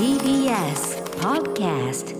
TBS Podcast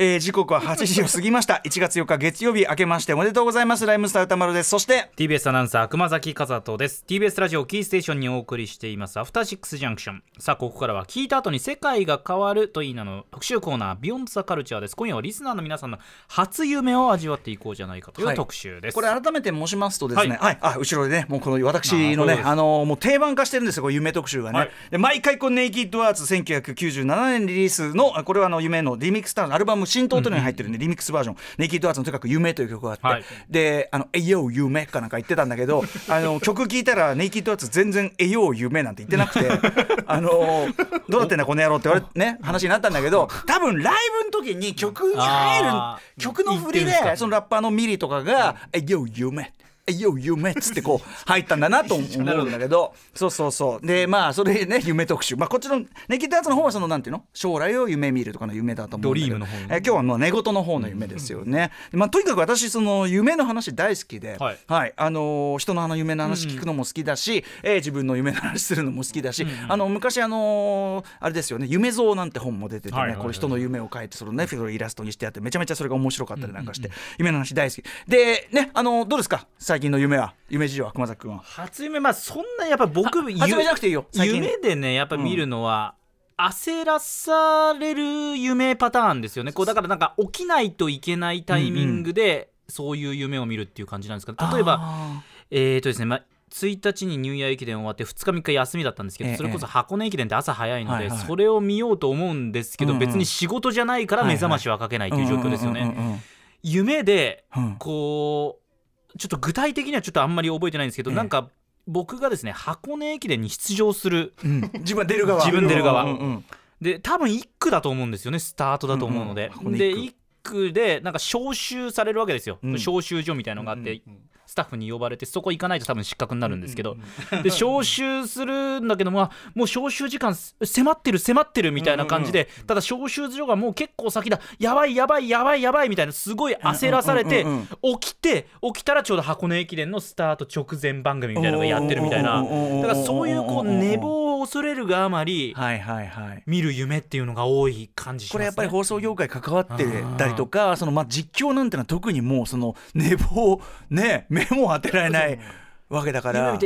えー、時刻は8時を過ぎました。1月4日月曜日明けましておめでとうございます。ライムスター歌丸です。そして TBS アナウンサー熊崎和人です。TBS ラジオキーステーションにお送りしています。アフターシックスジャンクション。さあここからは聞いた後に世界が変わるといいなの特集コーナービヨンドザカルチャーです。今夜はリスナーの皆さんの初夢を味わっていこうじゃないかという特集です、これ改めて申しますとですね、はい。はい、あ後ろでねもうこの私のねあのもう定番化してるんですよこれ夢特集がね、はい。で毎回このネイキッドアーツ1997年リリースのあこれはあの夢のリミックスターのアルバム新東というのに入ってるんで、リミックスバージョン。ネイキッドアーツのとにかく夢という曲があって、はい。であのえよう夢かなんか言ってたんだけど あの曲聴いたらネイキッドアーツ全然えよう夢なんて言ってなくて あのどうなってんだこの野郎って言われね話になったんだけど多分ライブの時に曲に入ある曲の振りでそのラッパーのミリとかが「えよ夢」えよ夢っつってこう入ったんだなと思うんだけど。そうそうそう。でまあそれね夢特集。まあこっちのネキッドやつの方はそのなんていうの？将来を夢見るとかの夢だと思うんだけど。ドリームの方え今日はもう寝言の方の夢ですよね、まあとにかく私その夢の話大好きで。ははい。い、あのー人のあの夢の話聞くのも好きだし、えー自分の夢の話するのも好きだし、あの昔あのーあれですよね。夢像なんて本も出ててね、これ人の夢を書いてそのねそれをイラストにしてあってめちゃめちゃそれが面白かったりなんかして、夢の話大好き。でねあのどうですか？最近の夢は？夢事情は熊崎君は？初夢まあそんなやっぱ僕初夢じゃなくていいよ夢でねやっぱ見るのは、焦らされる夢パターンですよね。こうだからなんか起きないといけないタイミングで、そういう夢を見るっていう感じなんですけど例えばあえーとですね、まあ、1日にニューイヤー駅伝終わって2日3日休みだったんですけど、ええそれこそ箱根駅伝って朝早いので、それを見ようと思うんですけど、うんうん。別に仕事じゃないから目覚ましはかけないーという状況ですよね。うんうんうんうん。夢でうん。こうちょっと具体的にはちょっとあんまり覚えてないんですけど、ええ。なんか僕がですね箱根駅伝に出場するうん。自分は出る側。自分出る側。うんうんうんで多分1区だと思うんですよねスタートだと思うので、うんうん。で一区。1区でなんか招集されるわけですよ、うん。招集所みたいのがあって、スタッフに呼ばれてそこ行かないと多分失格になるんですけど、で招集するんだけどもあもう招集時間迫ってる迫ってるみたいな感じで、ただ招集所がもう結構先だ。やばいやばいやばいやばいみたいなすごい焦らされて起きて起きたらちょうど箱根駅伝のスタート直前番組みたいなのがやってるみたいな。だからそういうこう寝坊を恐れるがあまりはいはいはい。見る夢っていうのが多い感じします、ね、これやっぱり放送業界関わってたりとかそのまあ実況なんてのは特にもうその寝坊ね目も当てられないわけだから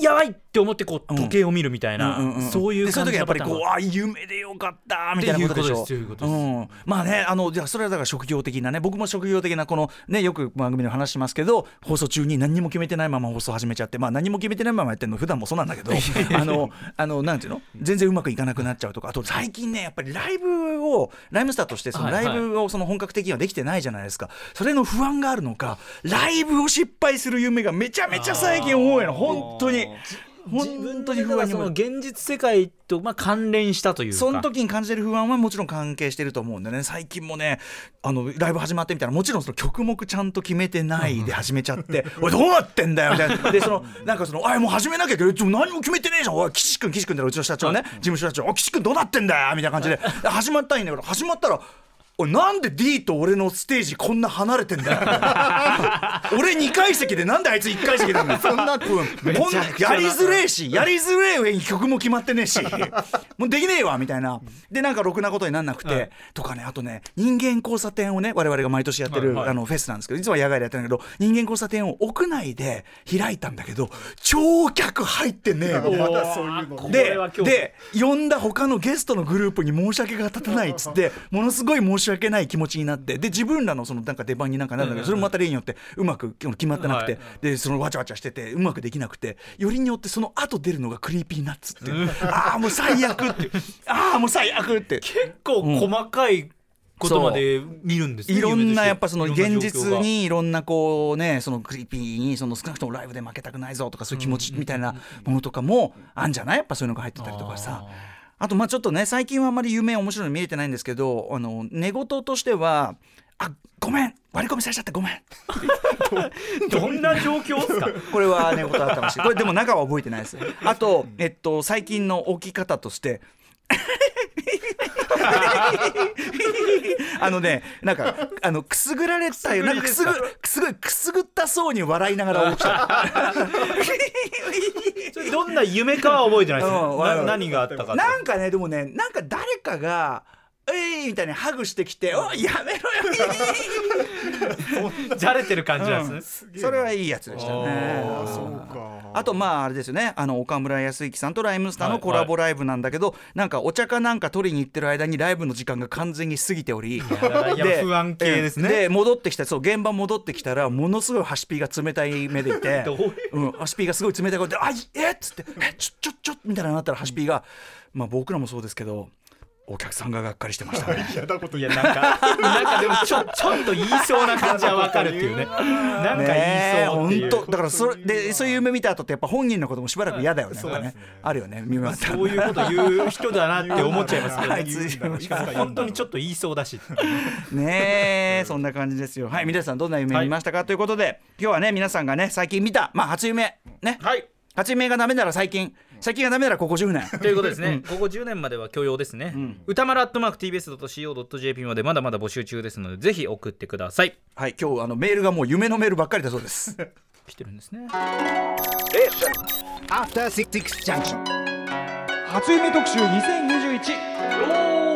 やばいって思ってこう時計を見るみたいな、うんうんうんそういうでそういう時はやっぱりこううあ夢でよかったみたいなことでしょ。うまあねあのじゃあそれはだから職業的なね僕も職業的なこのねよく番組で話しますけど放送中に何にも決めてないまま放送始めちゃってまあ何も決めてないままやってるの普段もそうなんだけどあのあのなんていうの？全然うまくいかなくなっちゃうとかあと最近ねやっぱりライブをライムスターとしてそのはいはい。ライブをその本格的にはできてないじゃないですか。それの不安があるのかライブを失敗する夢がめちゃめちゃ最近多いの。本当に。自本分とに当に不安にその現実世界とまあ関連したというか。その時に感じてる不安はもちろん関係してると思うんでね。最近もねあのライブ始まってみたらもちろんその曲目ちゃんと決めてないで始めちゃって「おいどうなってんだよ」みたいな。でそのなんかその「あもう始めなきゃいけない。何も決めてねえじゃん。おい岸君岸君だろうちの社長ね。事務所社長。岸君どうなってんだよ」みたいな感じで。で始まったんだけど始まったらなんで D と俺のステージこんな離れてんだよ。俺2階席でなんであいつ1階席なんだよ。そんなこんやりづれえしやりづれえ上に曲も決まってねえし。もうできねえわみたいな。でなんかろくなことになんなくて、とかねあとね人間交差点をね我々が毎年やってる、あのフェスなんですけどいつも野外でやってるんだけど人間交差点を屋内で開いたんだけど超客入ってねえの。まだそういうの。こでで呼んだ他のゲストのグループに申し訳が立たないっつってものすごい申し訳ない気持ちになってで自分らのそのなんか出番になんかなるんだけどそれもまた例によってうまく決まってなくて、はいでそのわちゃわちゃしててうまくできなくてよりによってその後出るのが Creepy Nuts っていう。ああもう最悪ってああもう最悪って結構細かいことまで見るんですねいろんなやっぱその現実にいろんなこうねそのクリーピーにその少なくともライブで負けたくないぞとかそういう気持ちみたいなものとかもあんじゃない？やっぱそういうのが入ってたりとかさあとまあちょっとね最近はあんまり夢面白いの見れてないんですけどあの寝言としては「あごめん割り込みされちゃってごめん」どんな状況ですか？これは寝言だったらしい。これでも中は覚えてないです。あと、えっと、最近の置き方として あのねなんかあのくすぐられたよ。なんかくすぐくすぐくすぐったそうに笑いながら起きた。どんな夢かは覚えてないですう何があったか。なんかねでもねなんか誰かが「えい!」みたいにハグしてきて「おいやめろよ! じゃれてる感じなんですね、」それはいいやつでしたね。あーそうか。あとまああれですよね。あの岡村康之さんとライムスターのコラボライブなんだけど、なんかお茶かなんか取りに行ってる間にライブの時間が完全に過ぎておりいや不安系ですね。で戻ってきたそう現場戻ってきたらものすごいハシピーが冷たい目でいてどういう？うん、ハシピーがすごい冷たい顔で「あいえっ!」つって「えちょちょちょ」みたいななったらハシピーがまあ僕らもそうですけどお客さんががっかりしてましたね。嫌なこといやなんか なんかでもちょちょっと言いそうな感じはわかるっていうね。なんか言いそうっていう、本当だからそれでそういう夢見た後ってやっぱあのこともしばらく嫌だよね。やっぱね。あるよね見終わったらそういうこと言う人だなって思っちゃいますけどね 本当にちょっと言いそうだしねえそんな感じですよ。はい皆さんどんな夢見ましたか、ということで今日はね皆さんがね最近見たまあ初夢ね。はい。初夢がダメなら最近最近がダメならここ10年。ということですね、ここ10年までは許容ですね、歌丸アットマーク TBS.CO.JP までまだまだ募集中ですのでぜひ送ってください。はい今日あのメールがもう夢のメールばっかりだそうです。来てるんですね。After Six Junction. 初夢特集2021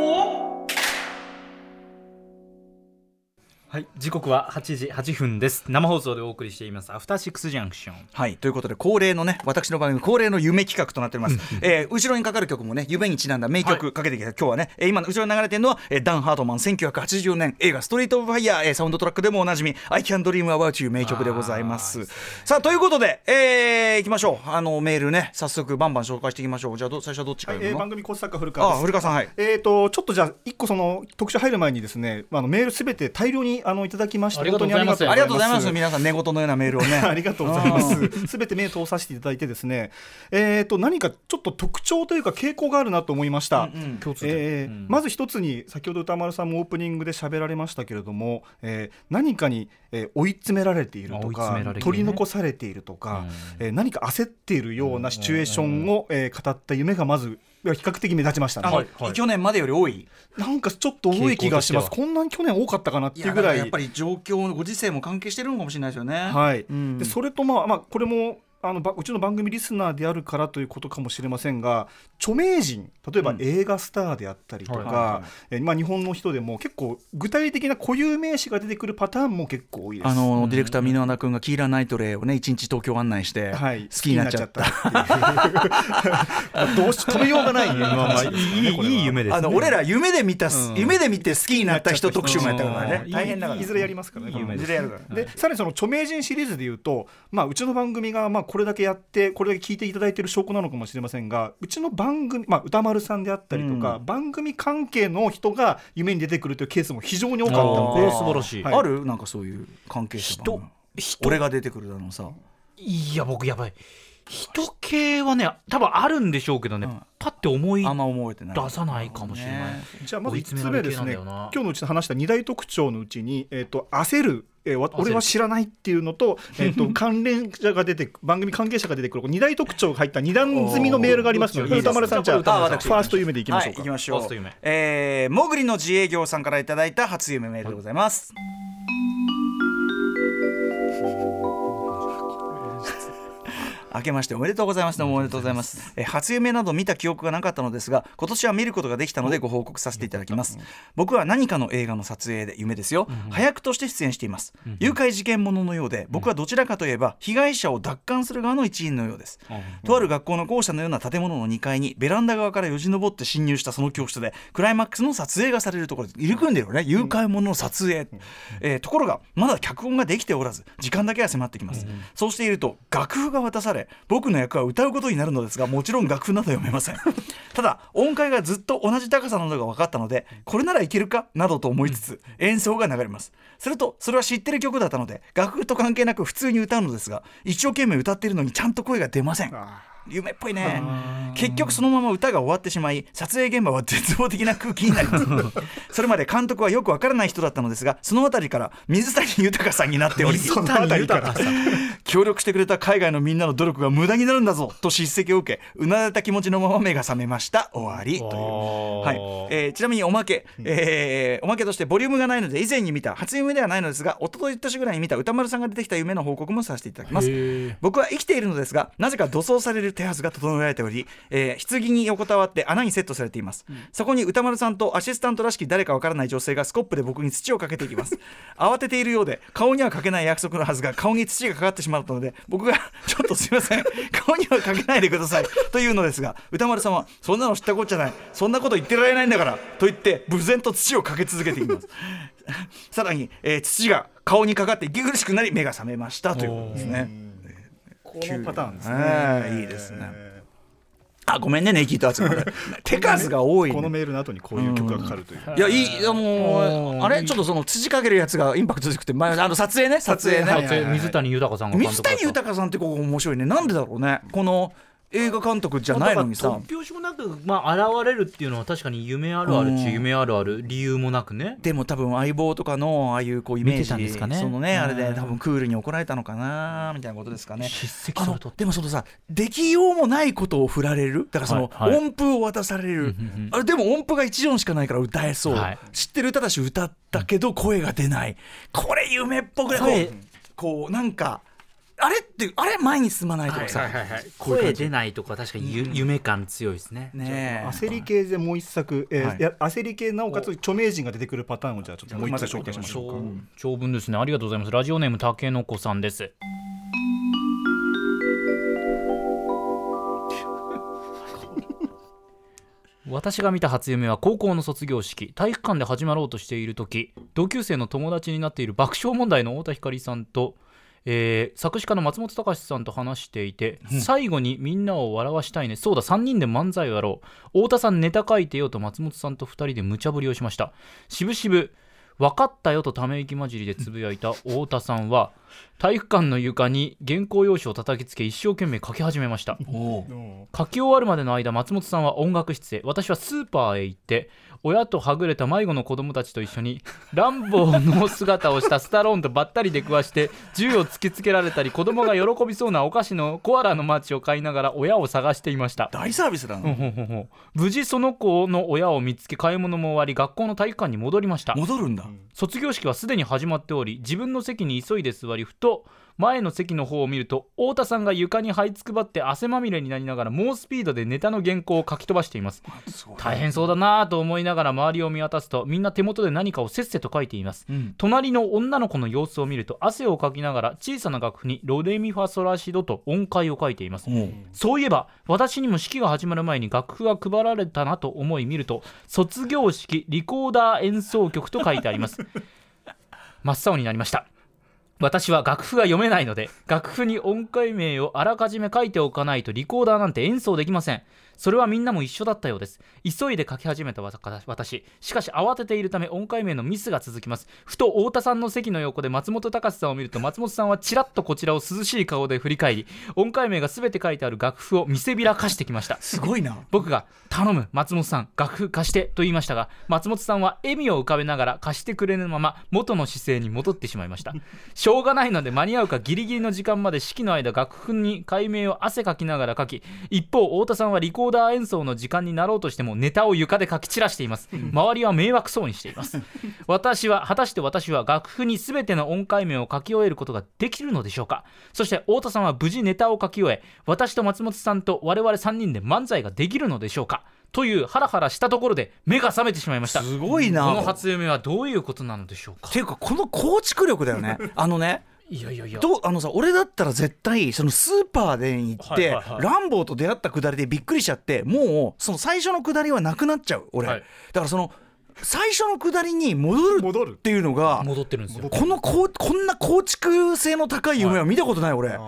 はい時刻は8時8分です。生放送でお送りしています。アフターシックスジャンクション。はいということで恒例のね私の番組恒例の夢企画となっております、えー後ろにかかる曲もね夢にちなんだ名曲かけてきた、今日はね、えー今の後ろに流れてるのは、えーダン・ハートマン1980年映画「ストリート・オブ・ファイヤー」えーサウンドトラックでもおなじみ「I Can Dream About You」名曲でございます。さあということで、えー、いきましょう。あのメールね早速バンバン紹介していきましょう。じゃあど最初はどっちかはい、えー番組コース作家古川です。あ古川さんはい。えー、とちょっとじゃあ一個その特集入る前にですねあのメールすべて大量にあのいただきましてありがとうございます。ありがとう。ございます。皆さん寝言のようなメールをね。ありがとうございます。すべて目を通させていただいてですね、えー、と何かちょっと特徴というか傾向があるなと思いました。共通点。えーまず一つに先ほど歌丸さんもオープニングで喋られましたけれども、えー何かに、えー追い詰められているとか、取り残されているとか、えー何か焦っているようなシチュエーションを、えー語った夢がまず比較的目立ちましたね。あの去年までより多いなんかちょっと多い気がします。こんなに去年多かったかなっていいうぐらい。やっぱり状況のご時世も関係してるのかもしれないですよねはいうんでそれとまあ、まあ、これもあのばうちの番組リスナーであるからということかもしれませんが著名人例えばうん。映画スターであったりとか、日本の人でも結構具体的な固有名詞が出てくるパターンも結構多いです。あのディレクター箕輪田君がキーラ・ナイトレイをね一日東京案内してはい、好きになっちゃった,、どうし止めようがない、ね、まあまあいいいい夢ですね。あの俺ら夢で見た、うん。夢で見て好きになった人特集もやったからね。うん大変だからいずれやりますからね。いずれやるから。でさらにその著名人シリーズでいうと、まあ、うちの番組がまあこれだけやってこれだけ聞いていただいている証拠なのかもしれませんがうちの番組、まあ、歌丸さんであったりとか、うん。番組関係の人が夢に出てくるというケースも非常に多かったので。は素晴らしい、はい。ある？なんかそういう関係者人？俺が出てくるだのさ。いや僕やばい人系はね多分あるんでしょうけどね、うん。パッて思いあんま覚えてない。出さないかもしれない、ね。じゃあまず追い1詰められ系なんつ目ですね。今日のうちで話した2大特徴のうちに、えー、と焦る。えーわ焦る。俺は知らないっていうのと, えー、と関連者が出てく番組関係者が出てくる2大特徴が入った2段積みのメールがありますので歌丸さんじゃあファースト夢でいきましょうか、はい、行きましょう。えー、もぐりの自営業さんからいただいた初夢メールでございます、明けましておめでとうございます。どうもおめでとうございます。えー初夢など見た記憶がなかったのですが今年は見ることができたのでご報告させていただきます。僕は何かの映画の撮影で夢ですよ。早くとして出演しています。誘拐事件もののようで僕はどちらかといえば被害者を奪還する側の一員のようです。とある学校の校舎のような建物の2階にベランダ側からよじ登って侵入したその教室でクライマックスの撮影がされるところで入り組んでるよね。誘拐者の撮影、えーところがまだ脚本ができておらず時間だけは迫ってきます、そうしていると楽譜が渡され僕の役は歌うことになるのですがもちろん楽譜など読めません。ただ音階がずっと同じ高さなのが分かったのでこれならいけるか？などと思いつつ演奏が流れます。するとそれは知ってる曲だったので楽譜と関係なく普通に歌うのですが一生懸命歌っているのにちゃんと声が出ません。夢っぽいね。結局そのまま歌が終わってしまい撮影現場は絶望的な空気になります。それまで監督はよくわからない人だったのですがその辺りから水谷豊さんになっており水谷豊さん。協力してくれた海外のみんなの努力が無駄になるんだぞと叱責を受けうなだれた気持ちのまま目が覚めました。終わり。という、はい。えーちなみにおまけ、えーおまけとしてボリュームがないので以前に見た初夢ではないのですが一昨日年ぐらいに見た歌丸さんが出てきた夢の報告もさせていただきます。僕は生きているのですがなぜか土葬される手はずが整えられており、えー棺に横たわって穴にセットされています、そこに歌丸さんとアシスタントらしき誰かわからない女性がスコップで僕に土をかけていきます。慌てているようで顔にはかけない約束のはずが顔に土がかかってしまったので僕が ちょっとすいません顔にはかけないでくださいというのですが歌丸さんはそんなの知ったこっちゃないそんなこと言ってられないんだからと言って無然と土をかけ続けています。さらに、えー土が顔にかかって息苦しくなり目が覚めましたということですね。このパターンですね、ええいいですね。あごめんねネイキッド集め手数が多い、ね、このメールの後にこういう曲がかかるという、いやいいいやもうあれ？ちょっとその土かけるやつがインパクト強くて前あの撮影ね。撮影ね、はいはいはい水谷豊さんが監水谷豊さんってここ面白いね。なんでだろうね。この映画監督じゃないのにさ。突拍子もなく、まあ、現れるっていうのは確かに夢あるあるっちゅう夢あるある理由もなくね。でも多分相棒とかのああいうこうイメージたんですかね。そのねあれでうん多分クールに怒られたのかなみたいなことですかね。でもそのさできようもないことを振られる。だからそのはいはい。音符を渡される、あれでも音符が1音しかないから歌えそう、はい。知ってる歌だし歌ったけど声が出ない。これ夢っぽくね声こうこうなんかあれってあれ前に進まないとかさ、声出ないとか確かにゆ、夢感強いですね。ねえ。焦り系でもう一作、えーはい。いや焦り系なおかつ著名人が出てくるパターンをじゃあちょっともう一回紹介しましょうか。長長文ですね。ありがとうございます。ラジオネームたけのこさんです。私が見た初夢は高校の卒業式体育館で始まろうとしている時同級生の友達になっている爆笑問題の太田光さんと、えー作詞家の松本隆さんと話していて、最後にみんなを笑わしたいね。そうだ3人で漫才をやろう。太田さんネタ書いてよと松本さんと2人で無茶ぶりをしました。しぶしぶ分かったよとため息混じりでつぶやいた 太田さんは体育館の床に原稿用紙を叩きつけ一生懸命書き始めました。う。ん書き終わるまでの間松本さんは音楽室へ。私はスーパーへ行って親とはぐれた迷子の子供たちと一緒にランボーの姿をしたスタローンとばったり出くわして銃を突きつけられたり子供が喜びそうなお菓子のコアラのマーチを買いながら親を探していました。大サービスだな、無事その子の親を見つけ買い物も終わり学校の体育館に戻りました。戻るんだ、卒業式はすでに始まっており自分の席に急いで座りふと前の席の方を見ると太田さんが床に這いつくばって汗まみれになりながら猛スピードでネタの原稿を書き飛ばしています。大変そうだなぁと思いながら周りを見渡すとみんな手元で何かをせっせと書いています、ん。隣の女の子の様子を見ると汗をかきながら小さな楽譜にロレミファソラシドと音階を書いています、うん。そういえば私にも式が始まる前に楽譜が配られたなと思い見ると卒業式リコーダー演奏曲と書いてあります。真っ青になりました私は楽譜が読めないので楽譜に音階名をあらかじめ書いておかないとリコーダーなんて演奏できません。それはみんなも一緒だったようです。急いで書き始めた私。しかし慌てているため音階名のミスが続きます。ふと太田さんの席の横で松本隆さんを見ると松本さんはちらっとこちらを涼しい顔で振り返り音階名が全て書いてある楽譜を見せびらかしてきました。すごいな。僕が「頼む松本さん楽譜貸して」と言いましたが松本さんは笑みを浮かべながら貸してくれぬまま元の姿勢に戻ってしまいました。しょうがないので間に合うかギリギリの時間まで式の間楽譜に解明を汗かきながら書き一方太田さんはリコーダー演奏の時間になろうとしてもネタを床で書き散らしています。周りは迷惑そうにしています。私は果たして私は楽譜に全ての音階名を書き終えることができるのでしょうか？そして太田さんは無事ネタを書き終え私と松本さんと我々3人で漫才ができるのでしょうか？というハラハラしたところで目が覚めてしまいました。すごいな。この初夢はどういうことなのでしょうか？っていうかこの構築力だよね。あのねいやいやいや。どうあのさ俺だったら絶対そのスーパーで行って、はいはいはい。ランボーと出会ったくだりでびっくりしちゃってもうその最初のくだりはなくなっちゃう俺、はい。だからその最初のくだりに戻る戻る。っていうのが戻ってるんですよ。このこうこんな構築性の高い夢は見たことない俺、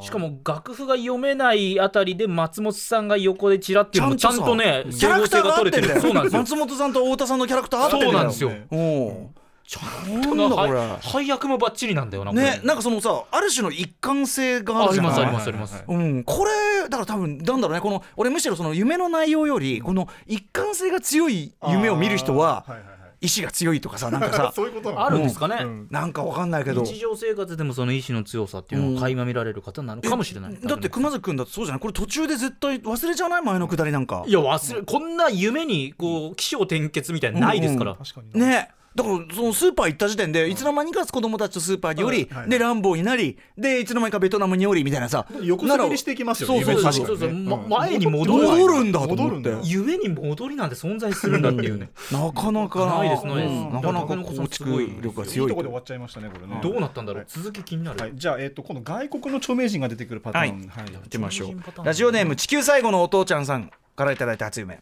しかも楽譜が読めないあたりで松本さんが横でチラっていうのもちゃんとねキャラクターが合ってんだよ。そうなんですよ。松本さんと太田さんのキャラクター合ってんだよ。そうなんですよ。おうちゃなんだこれはい配役もバッチリなんだよなねなんかそのさある種の一貫性がああるじゃないりますありますあります。うん、これだから多分なんだろうねこの俺むしろその夢の内容よりこの一貫性が強い夢を見る人ははいはいはい。意志が強いとかさなんかさ そういうことあるんですかね、うん。なんかわかんないけど。日常生活でもその意志の強さっていうのを垣間見られる方なのかもしれない、だって熊崎君だってそうじゃない？これ途中で絶対忘れちゃわない？前のくだりなんか。いや忘れこんな夢にこう起承転結みたいなのないですから、確かにな。ねだからそのスーパー行った時点でいつの間にか子供たちとスーパーにおり、はいはいでランボーになりでいつの間にかベトナムにおりみたいなさ横滑りしていきますよねそうそうそうそう。前に戻る。戻るんだと思って。夢に戻りなんて存在するんだっていうね。なかなか。ないですないです。うん。なかなか構築力がいい強いところで終わっちゃいましたねこれね。どうなったんだろう、はい。続き気になる、はい、じゃあ、えっと今度外国の著名人が出てくるパターン、はい。はい。行ってみましょう。ラジオネーム地球最後のお父ちゃんさんからいただいた初夢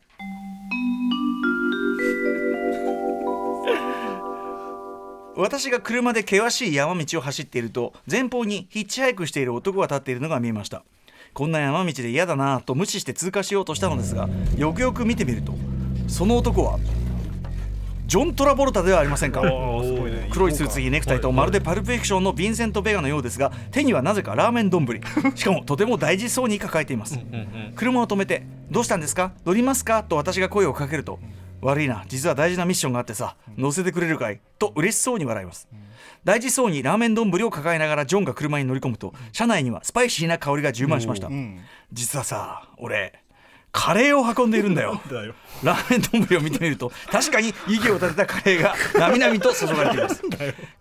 私が車で険しい山道を走っていると前方にヒッチハイクしている男が立っているのが見えました。こんな山道で嫌だなぁと無視して通過しようとしたのですがよくよく見てみるとその男はジョン・トラボルタではありませんか？ね。黒いスーツにネクタイとまるでパルプフィクションのヴィンセント・ベガのようですが手にはなぜかラーメン丼。しかもとても大事そうに抱えています。車を止めて「どうしたんですか？乗りますか?」と私が声をかけると「悪いな。実は大事なミッションがあってさ乗せてくれるかい?」と嬉しそうに笑います。大事そうにラーメン丼を抱えながらジョンが車に乗り込むと車内にはスパイシーな香りが充満しました。うん。実はさ俺カレーを運んでいるんだよ。ラーメン丼を見てみると確かに息を立てたカレーがなみなみと注がれています。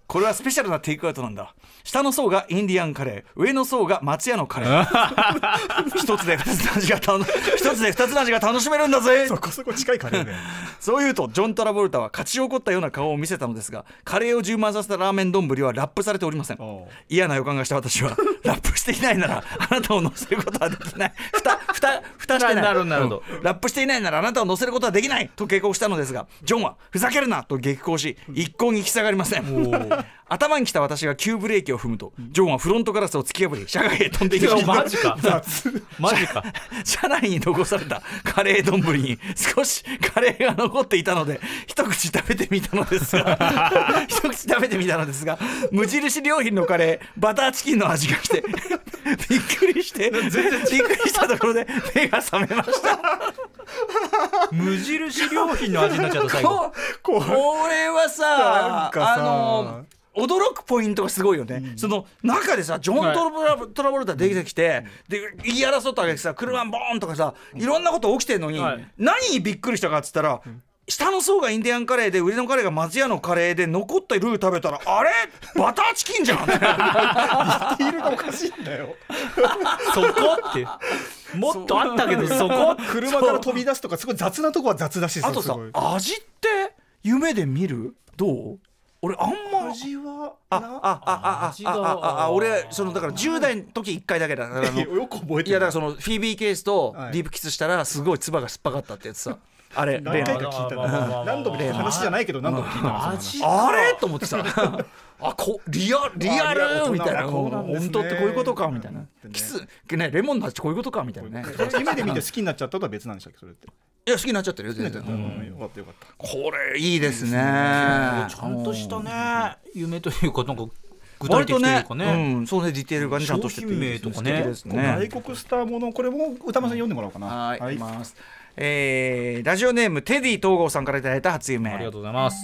これはスペシャルなテイクアウトなんだ。下の層がインディアンカレー上の層が松屋のカレー。一つで二つの味が楽一つで二つの味が楽しめるんだぜ。そこそこ近いカレーね。そう言うとジョン・トラボルタは勝ち怒ったような顔を見せたのですがカレーを充満させたラーメン丼はラップされておりません。嫌な予感がした私はラップしていないならあなたを乗せることはできない。ふたふたふたしてないどなるほどうん。ラップしていないならあなたを乗せることはできないと警告したのですがジョンはふざけるなと激高し一向に引き下がりません頭に来た私が急ブレーキを踏むとジョンはフロントガラスを突き破り 車外へ飛んでいきましたマジか。マジか。車内に残されたカレー丼に。少しカレーが残っていたので一口食べてみたのですが 一口食べてみたのですが無印良品のカレーバターチキンの味がしてびっくりしてびっくりしたところで目が覚めました。無印良品の味になっちゃった最後。ここれはさ。あの驚くポイントがすごいよね、その中でさジョン・トラボラトラボルタ出てきて、で言い争ったわけでさ車ボーンとかさいろんなこと起きてんのに、はい。何にびっくりしたかっつったら、下の層がインディアンカレーで上のカレーが松屋のカレーで残ったルー食べたらあれ？バターチキンじゃん。ディールがおかしいんだよ。そこ？って。もっとあったけどそこ？車から飛び出すとかすごい雑なとこは雑だしあとさ味って夢で見る？どう？俺あんま味はああああああああ俺そのだから10代の時1回だけだから よく覚えてる。いやだからそのフィービーケースとはい。ディープキスしたらすごい唾が酸っぱかったってやつさ。あれ例何回のか聞いた何度も話じゃないけど何度も聞いたあれ？と思ってさあこリアリアあリアル。ルみたいな。本当ってこういうことか？みたいな。ね。キスねレモンの味こういうことか？みたいなね。夢で見て好きになっちゃったとは別なんでしたっけそれって？いや好きになっちゃってるよ全然。うん。よかったよかった。これいいですね。ちゃんとしたね夢というかなんか具体的というかね。うん。そうねディテールがねちゃんとしてて。名とかね。ね。外国スターものこれも歌間さん読んでもらおうかな。はい、い。きます。えーラジオネームテディ東郷さんからいただいた初夢。ありがとうございます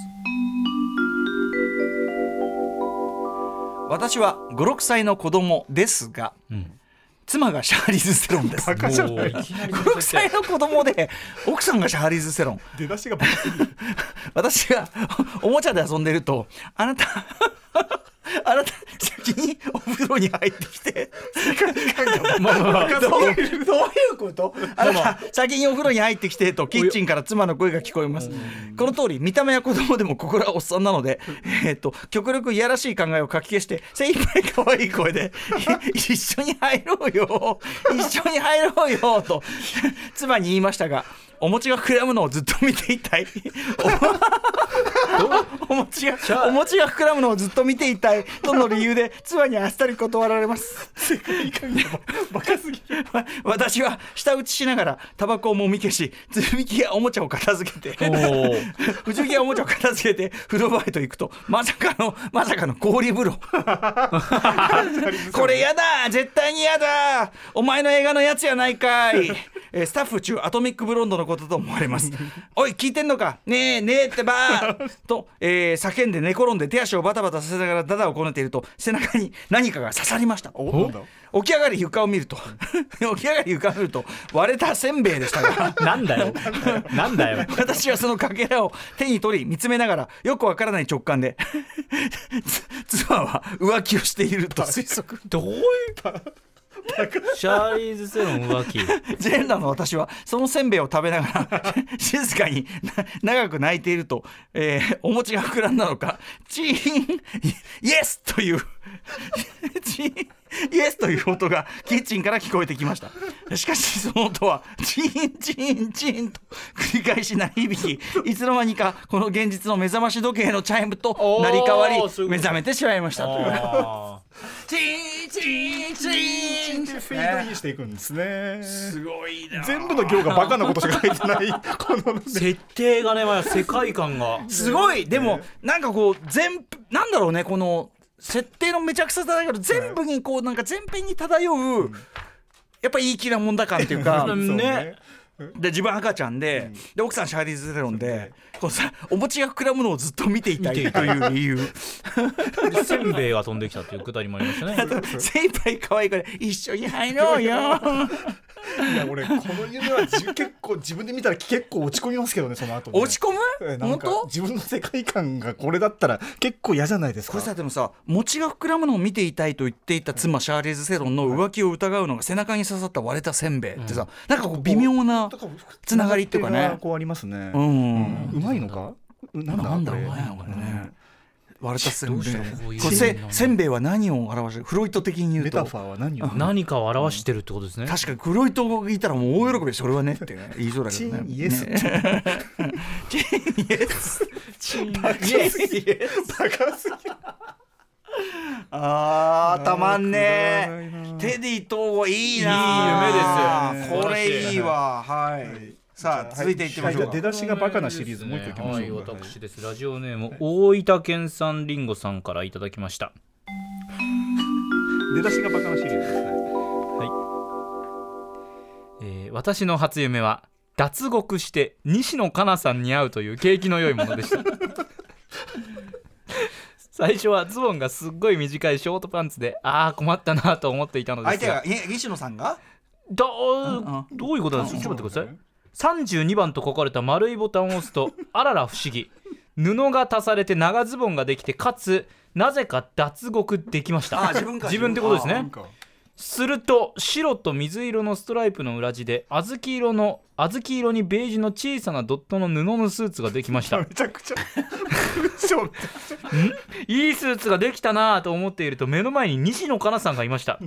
私は56歳の子供ですが、妻がシャーリーズ・セロンです。バカじゃない。もういきなり56歳の子供で奥さんがシャーリーズ・セロン。出だしが 私がおもちゃで遊んでるとあなたあなた先にお風呂に入ってきて。まあまあまあどういう？どういうこと？あなた先にお風呂に入ってきてとキッチンから妻の声が聞こえます。この通り見た目は子供でも心はおっさんなので、えー、と極力いやらしい考えをかき消して精一杯可愛い声で い一緒に入ろうよ。一緒に入ろうよと妻に言いましたがお餅が膨らむのをずっと見ていたい。おお餅がお餅が膨らむのをずっと見ていたいとの理由で妻にあっさり断られます。バカすぎ私は舌打ちしながらタバコをもみ消し積み木やおもちゃを片付けて藤木やおもちゃを片付けて風呂場へと行くとまさかのまさかの氷風呂。これやだ絶対にやだ。お前の映画のやつやないかい。えースタッフ中アトミックブロンドのことと思われます。おい聞いてんのか？ねえねえってばー。と、えー叫んで寝転んで手足をバタバタさせながらダダをこねていると背中に何かが刺さりました。起き上がり床を見ると。起き上がり床を見ると割れたせんべいでしたが。なんだよ。なんだよ。私はそのかけらを手に取り見つめながらよくわからない直感でつ妻は浮気をしていると。推測どういう？シャーリーズ・セロン浮気。ジェンダーの私はそのせんべいを食べながら 静かに長く泣いていると、えーお餅が膨らんだのかチーンイエスというチーンイエスという音がキッチンから聞こえてきました。しかしその音はチーンチーンチーンと繰り返し鳴り響きいつの間にかこの現実の目覚まし時計のチャイムと成り代わり目覚めてしまいました。というあチーンチーンチーンでフェードインしていくんですね。すごいな。全部の行がバカなことしか書いてないこのー設定がねまあ世界観が。すごい。でもなんかこう全なんだろうねこの設定のめちゃくちゃだけど全部にこうなんか全編に漂うやっぱいい気なもんだ感っていうか。ね。で自分赤ちゃんでで奥さんシャーリーズ・ゼロンでこうさお餅が膨らむのをずっと見ていたい。という理由。でせんべいが飛んできたっていうくだりもありましたね。精一杯可愛いから一緒に入ろうよ。いや俺この夢はじ結構自分で見たら結構落ち込みますけどねその後ね。落ち込む？えなんか本当？自分の世界観がこれだったら結構嫌じゃないですか。これさでもさ餅が膨らむのを見ていたいと言っていた妻シャーリーズ・セロンの浮気を疑うのが背中に刺さった割れたせんべいってさ、なんかこう微妙なつながりっていうかねこうありますねうん、うまいのか？う。なんだ？なんだこれ。ろうね割れたせんべいせせんべいは何を表してるフロイト的に言うと？メタファーは何を？何かを表してるってことですね。確かにフロイトがいたらもう大喜びそれはねって。ね言いそうだけどね。チンイエス。ねチンイエス。チンバカすぎあーたまんねテディ東郷いいないい夢ですよ。これいいわ。はいさあ続いていってみましょう出だしがバカなシリーズもう一個いきましょう。かはい。私です。ラジオネーム大分県産りんごさんからいただきました。出だしがバカなシリーズですね。えー私の初夢は脱獄して西野カナさんに会うという景気の良いものでした。最初はズボンがすっごい短いショートパンツでああ困ったなと思っていたのですが。相手がえ西野さんが？どうんううん。どういうことなんですか？ちょっと待ってください32番と書かれた丸いボタンを押すと あらら不思議。布が足されて長ズボンができてかつなぜか脱獄できました。あ自分か。自分ってことですね。すると白と水色のストライプの裏地で小豆色の小豆色にベージュの小さなドットの布のスーツができました。めちゃくちゃ。いいスーツができたなぁと思っていると目の前に西野カナさんがいました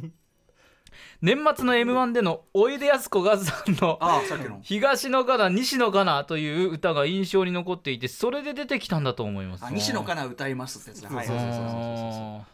年末の m 1でのおいでやすこがさんのああさっきの。東野カナ西野カナという歌が印象に残っていてそれで出てきたんだと思います。あ西野かな歌いますってやつねはい。そうそうそうそう。あー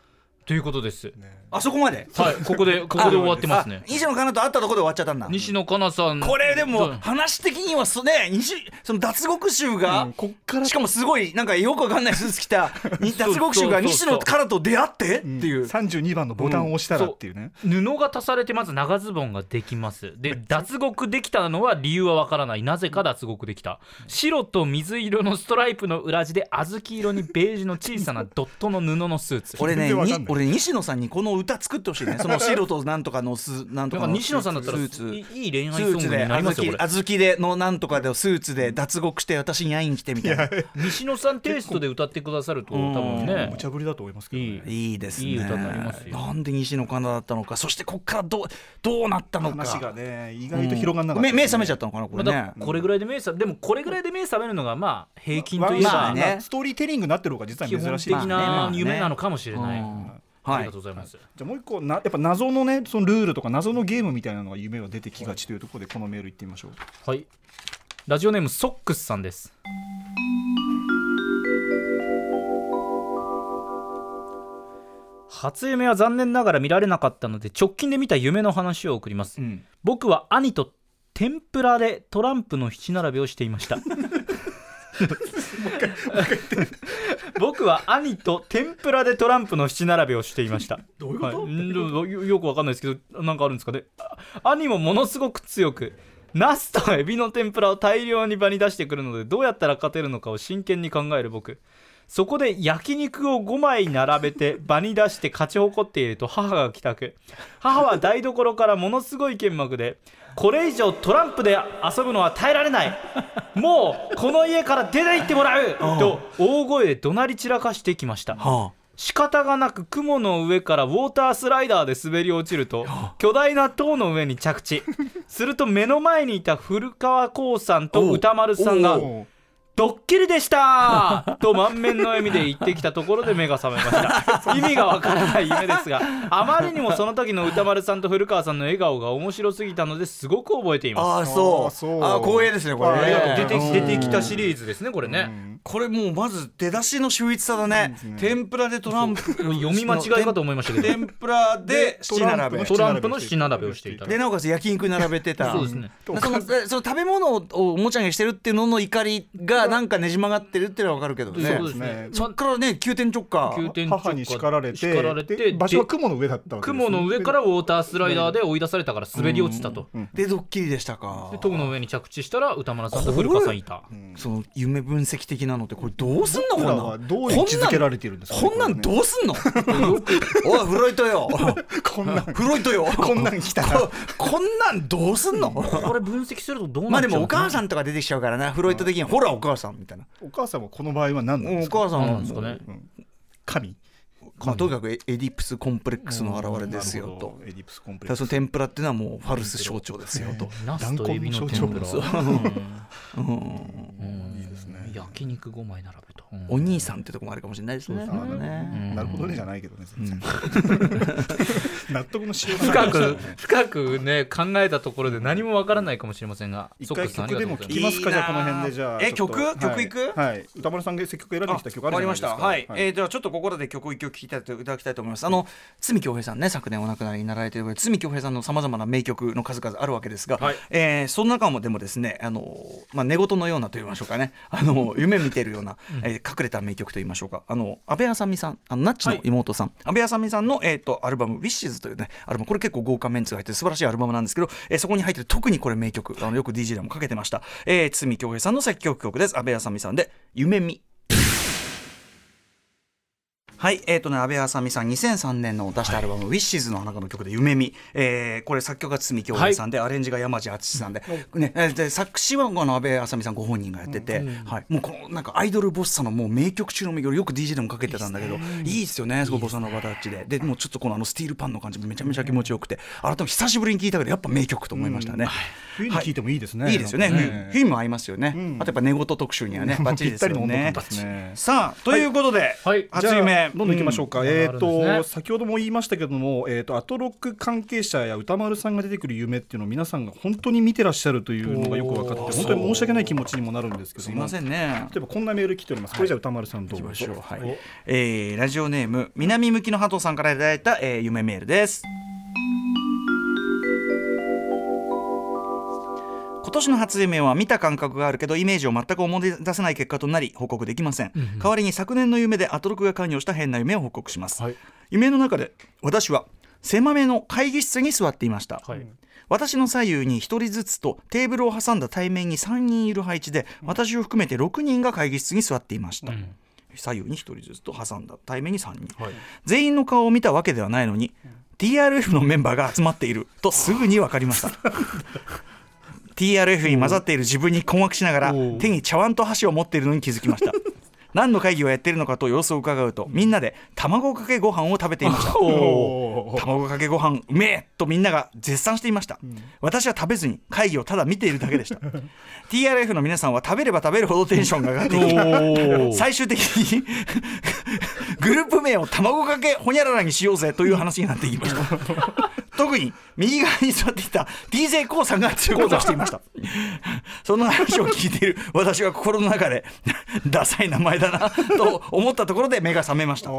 ということです。あそこまで？はいここで ここで終わってますね。あ西野かなと会ったところで終わっちゃったんだ。西野カナさん。これでどもう話的にはそ,、ね、西その脱獄囚が、うんこっから。しかもすごいなんかよくわかんないスーツ着た に脱獄囚が西野からと出会って？っていう、32番のボタンを押したらっていうね。布が足されてまず長ズボンができます。で脱獄できたのは理由はわからない。なぜか脱獄できた。白と水色のストライプの裏地で小豆色にベージュの小さなドットの布のスーツ。俺ね全然わかんない。に俺西野さんにこの歌作ってほしいね。その白となんとかのスなんとか西野さんだったらスーツ。いい恋愛スソングにーツで小なりますよこれ。豆小豆でのなんとかでスーツで脱獄して私に会いに来てみたいな。西野さんテイストで歌ってくださると多分ね。無茶ぶりだと思いますけどいね。いい。いですね。いい歌になりますよ。なんで西野カナだったのか。そしてこっからどうどうなったのか。話がね意外と広がんなかった目目覚めちゃっったのかなこまあれねこれぐらいで目覚めでもこれぐらいで目覚めるのがまあ平均といえまばあね。ストーリーテリングになってる方が実は基本珍しい。的なまあね。夢なのかもしれないうんありはいがとうございます。じゃあもう一個なやっぱ謎のねそのルールとか謎のゲームみたいなのが夢が出てきがちというところでこのメールいってみましょう。はい。ラジオネームソックスさんです。初夢は残念ながら見られなかったので直近で見た夢の話を送ります、うん。僕は兄と天ぷらでトランプの七並べをしていました 僕は兄と天ぷらでトランプの七並べをしていました。どういうこと、よよくわかんないですけどなんかあるんですかね？あ兄もものすごく強くナスとエビの天ぷらを大量に場に出してくるのでどうやったら勝てるのかを真剣に考える僕そこで焼肉を5枚並べて 場に出して勝ち誇っていると母が帰宅。母は台所からものすごい剣幕でこれ以上トランプで遊ぶのは耐えられない。もうこの家から出て行ってもらう と大声で怒鳴り散らかしてきました。は仕方がなく雲の上からウォータースライダーで滑り落ちると巨大な塔の上に着地。すると目の前にいた古川光さんと歌丸さんがドッキリでした。と満面の笑みで言ってきたところで目が覚めました。意味がわからない夢ですがあまりにもその時の歌丸さんと古川さんの笑顔が面白すぎたのですごく覚えていあまあそう。あーそう。あー光栄ですねこれね。出てうん。出てきたシリーズですねこれね、これもうまず出だしの秀逸さだね。天ぷらでトランプ読み間違いかと思いましたけど。天ぷらで七並べトランプの七並べをしていた。でなおかつ焼肉並べてた。そうですね。そのえその食べ物をおもちゃにしてるっていうのの怒りがなんかねじ曲がってるっていうのはわかるけどね。そうですね。そっからね急転直下。急転直下。母に叱られて叱られてで場所は雲の上だったわけです雲の上からウォータースライダーで追い出されたから滑り落ちたと、でドッキリでしたか。で塔の上に着地したら歌丸さんと古川さんいた。その夢分析的なのってこれどうすんのこんなどう位置づけられているんですかこんなんどうすんの？おいフロイトよ。こんなん。フロイトよ。こんなん来たなここんなんどうすんの？これ分析するとどうなっちゃうまあでもお母さんんとか出てきちゃうからな。フロイト的に。ほらお母さんみたいな。お母さんはこの場合は何なんおですか？母さんはなんですかね。神まあとにかくエエディプスコンプレックスの表れですよと。エディプスコンプレックス。だからその天ぷらっていうのはもうファルス象徴ですよと。ナスとエビの天ぷら。断う。ん。いいですね。焼肉5枚並べと、うん。お兄さんってとこもあるかもしれないですね。なるほどねじゃないけどね納得のしようがない。深く深くね考えたところで何もわからないかもしれませんが。一回曲でも聞きますか？じゃあこの辺でじゃあえ曲？はい曲いく？はい。歌丸さんがせっかく選んできた曲あるわかりまじゃないですか。した。はい、えー、ではちょっとここで曲を一曲聴いただきたいと思います。あの堤恭平さんね昨年お亡くなりになられている堤恭平さんのさまざまな名曲の数々あるわけですが、はい。えーその中もでもですねあの、まあ、寝言のようなと言いましょうかね。あの夢見てるような、えー隠れた名曲と言いましょうか。あの安倍あさみさんあのナッチの妹さん、安倍あさみさんの、えー、とアルバム「Wishes」というねアルバム。これ結構豪華メンツが入ってる素晴らしいアルバムなんですけど、えーそこに入ってる特にこれ名曲あのよく DJ でもかけてました、えー、堤恭平さんの作曲曲です。安倍あさみさんで「夢見」はい、えーとね、安倍あさみさん、2003年の出したアルバム、Wishes の中の曲で、夢見、えーこれ、作曲が堤恭平さんで、アレンジが山地敦さんで、ね、えーで作詞はこの安倍あさみさんご本人がやってて、はい、もうこのなんかアイドルボッサのもう名曲中の名曲、よく DJ でもかけてたんだけど、いいですよね、すごいボサノバタッチで、でもうちょっとこのあのスティールパンの感じもめちゃめちゃ気持ちよくて、改めて久しぶりに聞いたけど、やっぱ名曲と思いましたね。冬に聞いてもいいですねいいですよね、なんか冬冬も合いますよね、あとやっぱ寝言特集にはね、バッチリですよね。ね。さあということで、はい。初夢、どんどん行きましょうか、うんえっ、まだあるんですねと先ほども言いましたけども、えー、とアトロック関係者や歌丸さんが出てくる夢っていうのを皆さんが本当に見てらっしゃるというのがよく分かって本当に申し訳ない気持ちにもなるんですけどもすいませんね。例えばこんなメール来ておりますこれじゃあ歌丸さんどうぞしょう。はい。えーラジオネーム南向きのハトさんからいただいた、えー夢メールです。今年の初夢は見た感覚があるけどイメージを全く思い出せない結果となり報告できません、代わりに昨年の夢でアトロクが関与した変な夢を報告します、はい。夢の中で私は狭めの会議室に座っていました、はい。私の左右に1人ずつとテーブルを挟んだ対面に3人いる配置で私を含めて6人が会議室に座っていました、左右に1人ずつと挟んだ対面に3人、はい。全員の顔を見たわけではないのに TRF のメンバーが集まっているとすぐに分かりました TRF に混ざっている自分に困惑しながら手に茶碗と箸を持っているのに気づきました何の会議をやっているのかと様子を伺うとみんなで卵かけご飯を食べていました。卵かけご飯うめえとみんなが絶賛していました、私は食べずに会議をただ見ているだけでした。TRF の皆さんは食べれば食べるほどテンションが上がっていきおー。最終的に グループ名を卵かけほにゃららにしようぜという話になっていきました。特に右側に座っていた DJ コウさんが強いこしていました。その話を聞いている私は心の中でダサい名前だなと思ったところで目が覚めました。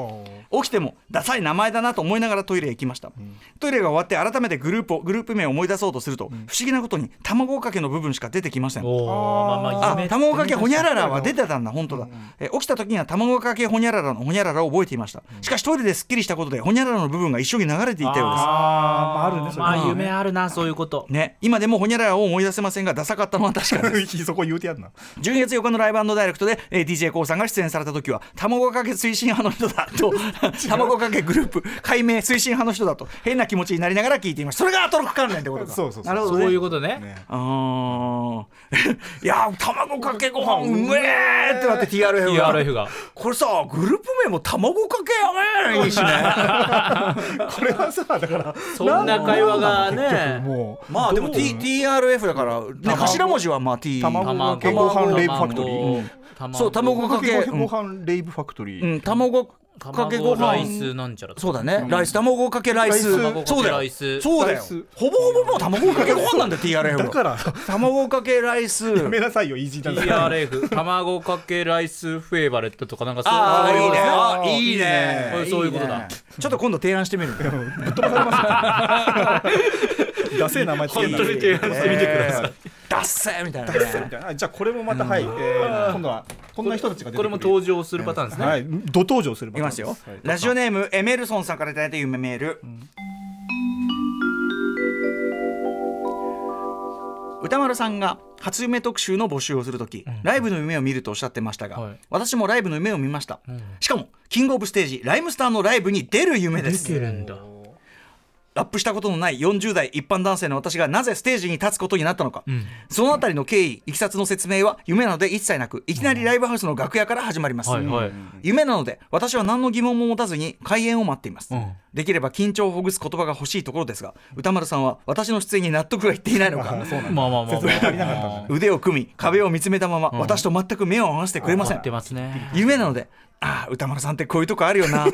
起きてもダサい名前だなと思いながらトイレへ行きました、トイレが終わって改めてグループをグループ名を思い出そうとすると、不思議なことに卵かけの部分しか出てきません。あ卵かけほにゃららは出てたんだ本当だ、え起きた時には卵かけほにゃららのほにゃららを覚えていました。しかしトイレですっきりしたことでほにゃららの部分が一緒に流れていたようです。あああるねそれまあ夢あるなそういうこと。ね、今でもほにゃららを思い出せませんがダサかったのは確かです。そこ言うてやんな。12月4日のライブダイレクトで、えー、DJ コ o さんが出演された時は卵かけ推進派の人だと 卵かけグループ解明推進派の人だと変な気持ちになりながら聞いていましたそれがアトロック関連ってことか。そうそうそう。そうなるほどね。いうことね。ね。あー。いや卵かけご飯うめえってなって TRF が。TRF が。これさグループ名も卵かけやめえいいしね。これはさだからそんな会話がね。もうまあでも、T、TRF だから、ね、卵頭文字はまあ T 卵かけご飯レイブファクトリー。卵そう卵かけご飯レイブファクトリー。うん、卵かけご卵ライ飯スなんちゃらそうだね、ライス。卵かけライス。そうだよ。ライス。そうだよ。ほぼほぼもう卵かけご飯なんだよ TRF はだから。卵かけライス。やめなさいよイージーだから TRF 卵かけライスフェイバレットとかなんかそうああいいね。あーあいいね。いいね。そういうことだ。ねちょっと今度提案してみるダセえ名前つけんな本当に提案してみてください。ダッセーみたいなみねたいな。じゃあこれもまたはい、えー今度はこんな人たちがこれも登場するパターンですね、はい。ど登場するいきますよ、はい。ラジオネームエメルソンさんからいただいた夢メール、歌丸さんが初夢特集の募集をするとき、ライブの夢を見るとおっしゃってましたが、はい。私もライブの夢を見ました、しかもキングオブステージライムスターのライブに出る夢です。出てるんだラップしたことのない40代一般男性の私がなぜステージに立つことになったのか、そのあたりの経緯いきさつの説明は夢なので一切なくいきなりライブハウスの楽屋から始まります、はいはい。夢なので私は何の疑問も持たずに開演を待っています、うん。できれば緊張をほぐす言葉が欲しいところですが歌丸さんは私の出演に納得がいっていないのか。まあまあまあ腕を組み壁を見つめたまま、私と全く目を合わせてくれません。やってますね。夢なのでああ歌丸さんってこういうとこあるよなと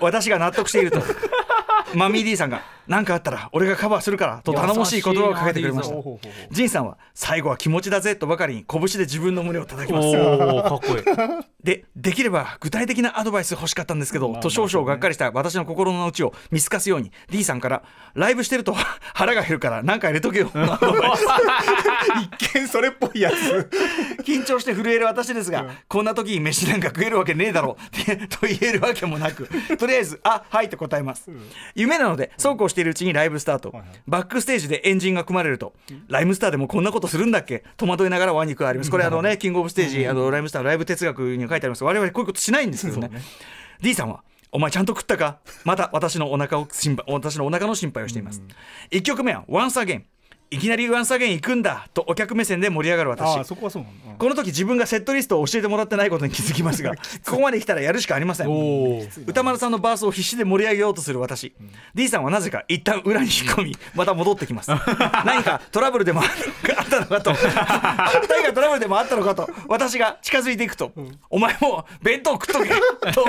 私が納得しているとマミー D さんが何かあったら俺がカバーするからと頼もしい言葉をかけてくれました。ジンさんは最後は気持ちだぜとばかりに拳で自分の胸を叩きおます。おかっこいい。でできれば具体的なアドバイス欲しかったんですけど、と少々がっかりした私の心の内を見透かすように D さんからライブしてると腹が減るから何か入れとけよ。一見それっぽいやつ。緊張して震える私ですが、こんな時に飯なんか食えるわけねえだろと言えるわけもなくとりあえず「あはい」と答えます、夢なのでそうこうしているうちにライブスタート、バックステージでエンジンが組まれると、ライムスターでもこんなことするんだっけ？戸惑いながらワニクがあります。これあのねキングオブステージあのライムスターのライブ哲学には書いてあります。我々こういうことしないんですけどね。D さんはお前ちゃんと食ったか？また私のお腹を心配私のお腹の心配をしています、1曲目は「Once Again」いきなりワンサゲン行くんだとお客目線で盛り上がる私。この時自分がセットリストを教えてもらってないことに気づきますが ここまで来たらやるしかありません。歌丸さんのバースを必死で盛り上げようとする私、D さんはなぜか一旦裏に引っ込みまた戻ってきます。何かトラブルでもあったのかと。何かトラブルでもあったのかと私が近づいていくと、お前もう弁当食っとけと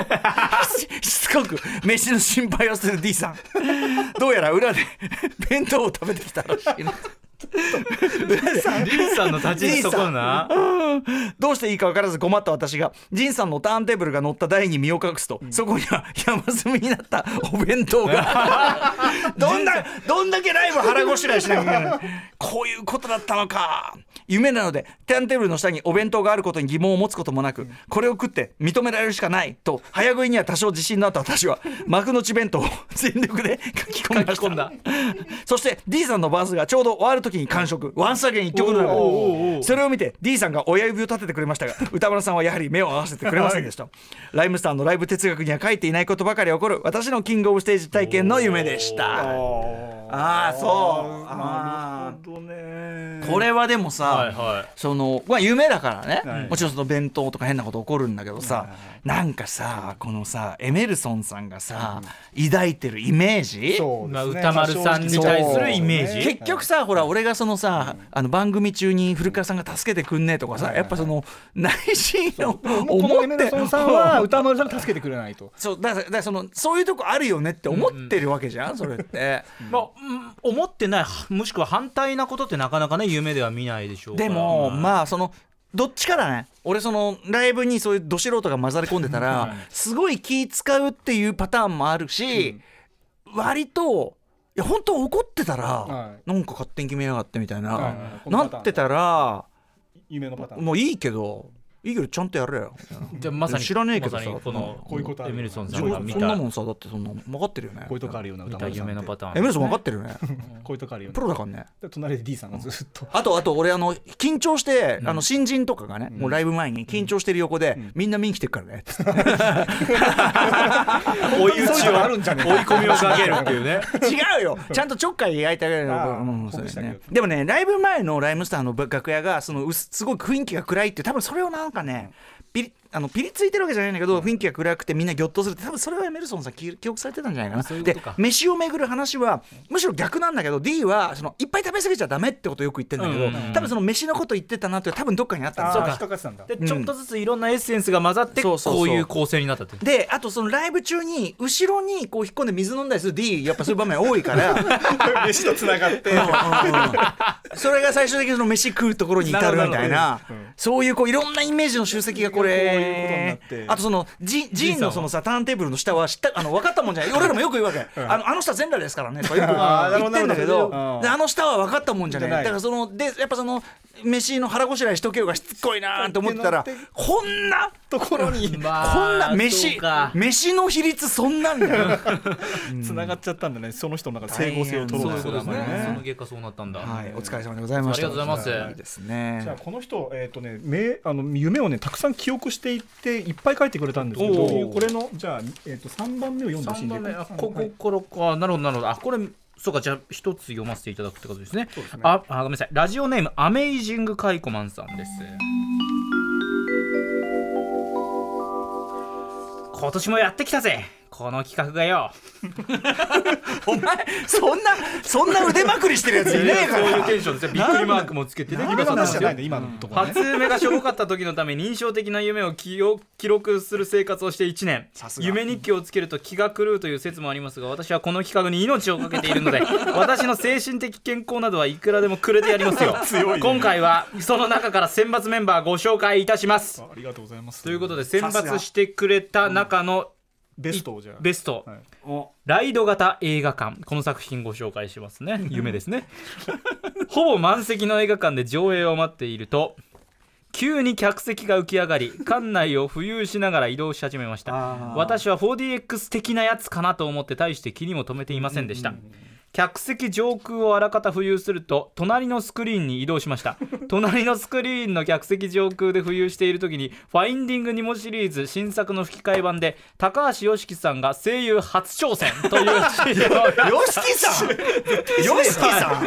ししつこく飯の心配をする D さん。どうやら裏で弁当を食べてきたらしいの リンさんの立ち位置そこな。どうしていいか分からず困った私が仁さんのターンテーブルが乗った台に身を隠すと、そこには 山積みになったお弁当が。どんなどんだけライブ腹ごしらえしなきゃいけないこういうことだったのか。夢なのでターンテーブルの下にお弁当があることに疑問を持つこともなく、これを食って認められるしかないと早食いには多少自信のあった私は幕の内弁当を全力で書き込みました。そして D さんのバースがちょうど終わる時に完食。ワンサゲン一曲の中で。それを見て D さんが親指を立ててくれましたが歌丸さんはやはり目を合わせてくれませんでした、ライムスターのライブ哲学には書いていないことばかり起こる私のキングオブステージ体験の夢でした。ああそう。あなるほどね。これはでもさ、はいはそのまあ夢だからね、はい。もちろんその弁当とか変なこと起こるんだけどさ、なんかさこのさエメルソンさんがさ、抱いてるイメージ？そうあ歌丸さんに対するイメージ。結局さほら俺がそのさあの番組中に古川さんが助けてくんねえとかさやっぱその内心のこの思ってエメルソンさんは歌丸さんが助けてくれないと。そうだからそのそういうとこあるよねって思ってるわけじゃん、それって。まあうん思ってないもしくは反対なことってなかなかね夢では見ないでしょうでも、はいまあそのどっちかだね俺そのライブにそういうど素人が混ざり込んでたらすごい気使うっていうパターンもあるし、割といや本当怒ってたら、はなんか勝手に決めやがってみたいな、はいはい。なってたら夢のパターン。もういいけどいいけどちゃんとやれよ。じゃあまさに知らねえけどさ。このこういうことエミルソンさそんが見た。んなもんさだってそんな分かってるよね。こういうとこあるような見た歌丸さんって。夢のパターン。エミルソン分かってるよね。こういうとこあるよプロだからね。で隣で D さんがずっと。あとあと俺あの緊張して、あの新人とかがね、もうライブ前に緊張してる横で、みんな見に来てるからね、追い打ちそういうのあをるんじゃねえ追い込みをかけるっていうね。違うよ。ちゃんとちょっかい焼いてあげるあの、でもねライブ前のライムスターの楽屋がそのうすすごい雰囲気が暗いって多分それをなんかねピリあのピリついてるわけじゃないんだけど雰囲気が暗くてみんなぎょっとするって多分それはエメルソンさん記記憶されてたんじゃないかな。でそういうことか。飯を巡る話はむしろ逆なんだけど D はそのいっぱい食べ過ぎちゃダメってことをよく言ってるんだけど、うんうんうん。多分その飯のこと言ってたなって多分どっかにあった。んですよあー引っかかってたんだ。でちょっとずついろんなエッセンスが混ざってこそうそうそう。ういう構成になったってであとそのライブ中に後ろにこう引っ込んで水飲んだりする D やっぱそういう場面多いから。飯とつながって。それが最終的にその飯食うところに至るみたいな。そういうこういろんなイメージの集積がここういうことになれって。あとそのジジンのそのさターンテーブルの下は知ったあの分かったもんじゃない。俺らもよく言うわけ。あのあの下全裸ですからね。とかよく言ってんだけどあの下は分かったもんじゃない。じゃない。だからそのでやっぱその飯の腹ごしらえしとけよがしつこいなーって思ってたらこんなところに まあこんな飯か。飯の比率そんなんだよ。つながっちゃったんだね。その人の中で整合性を取ろうとするそすその結果そうなったんだ。はい。お疲れ様でございました。ありがとうございます。いいですね。じゃあこの人、えーとね、めあの夢をねたくさん記憶していっていっぱい書いてくれたんですけどこれのじゃあ、えー、と3番目を読んでほしいん3で番目。あここからかなるほどなるほど。あこれそうかじゃあ一つ読ませていただくってことですね。すね。ああごめんなさい。ラジオネームアメイジングカイコマンさんです。今年もやってきたぜこの企画がよ。お前そんなそんな腕まくりしてるやついねえかそういうらテンションですよびっくりマークもつけてね夢の話じゃないねね今のところね。初夢がしょぼかった時のために印象的な夢を記憶記録する生活をして1年。夢日記をつけると気が狂うという説もありますが私はこの企画に命を懸けているので 私の精神的健康などはいくらでもくれてやりますよ。強いね。今回はその中から選抜メンバーご紹介いたします。あありがとうございます。ということで選抜してくれた中のベストをじゃあベスト、はい。お。ライド型映画館。この作品ご紹介しますね。夢ですね。ほぼ満席の映画館で上映を待っていると急に客席が浮き上がり館内を浮遊しながら移動し始めました。私は 4DX 的なやつかなと思って大して気にも留めていませんでした、客席上空をあらかた浮遊すると隣のスクリーンに移動しました。隣のスクリーンの客席上空で浮遊している時に「ファインディング・ニモ」シリーズ新作の吹き替え版で高橋良樹さんが声優初挑戦という CM をさん。よしきさん。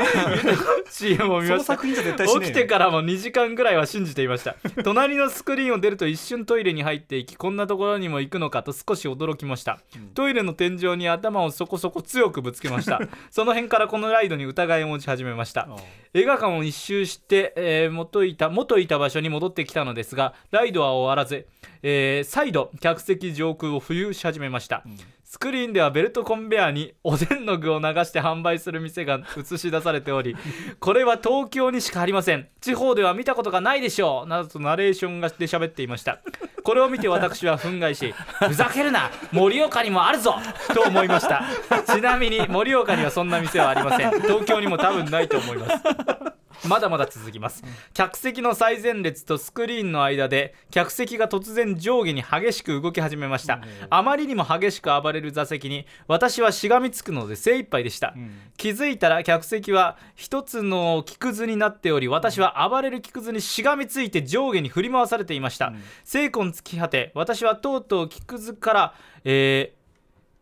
CM を見ました起きてからも2時間ぐらいは信じていました。隣のスクリーンを出ると一瞬トイレに入っていきこんなところにも行くのかと少し驚きました、トイレの天井に頭をそこそこ強くぶつけましたその辺からこのライドに疑いを持ち始めました。映画館を一周して、えー元いた元いた場所に戻ってきたのですがライドは終わらず、えー再度客席上空を浮遊し始めました、スクリーンではベルトコンベヤーにおでんの具を流して販売する店が映し出されており これは東京にしかありません。地方では見たことがないでしょう。などとナレーションがで喋っていました。これを見て私は憤慨し ふざけるな。盛岡にもあるぞ。と思いました。ちなみに盛岡にはそんな店はありません。東京にも多分ないと思いますまだまだ続きます。客席の最前列とスクリーンの間で客席が突然上下に激しく動き始めました。あまりにも激しく暴れる座席に私はしがみつくので精一杯でした、気づいたら客席は一つの木くずになっており私は暴れる木くずにしがみついて上下に振り回されていました、精魂尽き果て私はとうとう木くずから、えー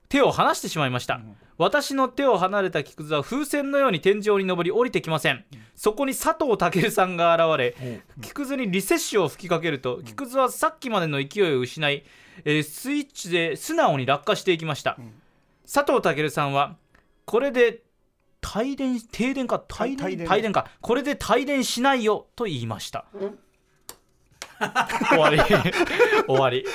手を離してしまいました、私の手を離れた木くずは風船のように天井に登り降りてきません、そこに佐藤健さんが現れ木くずにリセッシュを吹きかけると木くずはさっきまでの勢いを失い、えースイッチで素直に落下していきました、佐藤健さんはこれで帯電停電か？帯電？帯電帯電か。これで帯電しないよと言いました 終わり。終わり。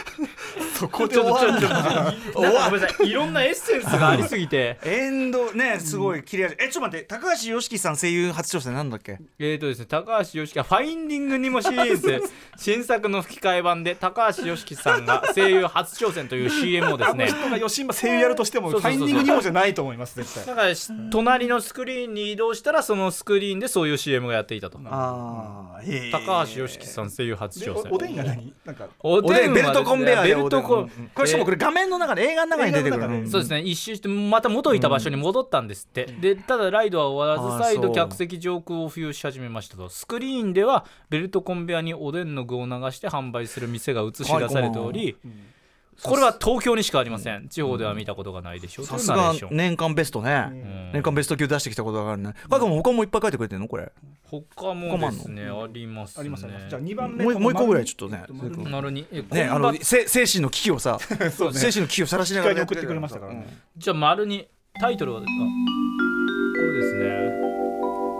そこでちょっ終わるんかごめんなさい。いろんなエッセンスがありすぎて。エンドねすごい切れ味えちょっと待って高橋良樹さん声優初挑戦なんだっけえーとですね、高橋良樹が「ファインディング・ニモ」シリーズ新作の吹き替え版で高橋良樹さんが声優初挑戦という CM をですね人が吉今声優やるとしてもファインディングにもじゃないと思います絶対だからし隣のスクリーンに移動したらそのスクリーンでそういう CM がやっていたとああ高橋良樹さん声優初挑ません。おおでんが何？なんか。おおでんベルトコンベアでベルトコンこれしかもこれ画面の中で映画の中に出てくるそうですね一周してまた元いた場所に戻ったんですって、でただライドは終わらず再度客席上空を浮遊し始めましたと。スクリーンではベルトコンベアにおでんの具を流して販売する店が映し出されており、これは東京にしかありません。地方では見たことがないでしょう。さすが年間ベストね。うん。年間ベスト級出してきたことがあるね。カイ君も他もいっぱい書いてくれてるの？これ。他もですねありますね。じゃあ2番目もうもう一個ぐらいちょっとねなるにえねあのせ精神の危機をさ 精神の危機をさらしながら送ってくれましたからね。じゃあ丸にタイトルはですか？これですね、